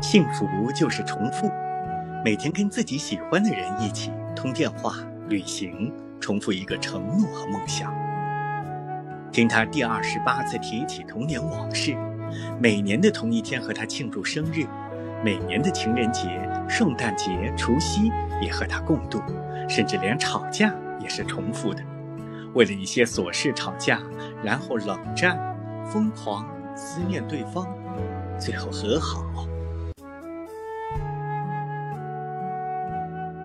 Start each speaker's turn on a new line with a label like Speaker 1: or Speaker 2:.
Speaker 1: 幸福就是重复。每天跟自己喜欢的人一起通电话旅行重复一个承诺和梦想。听他第二十八次提起童年往事每年的同一天和他庆祝生日每年的情人节圣诞节除夕也和他共度甚至连吵架也是重复的。为了一些琐事吵架然后冷战疯狂思念对方最后和好。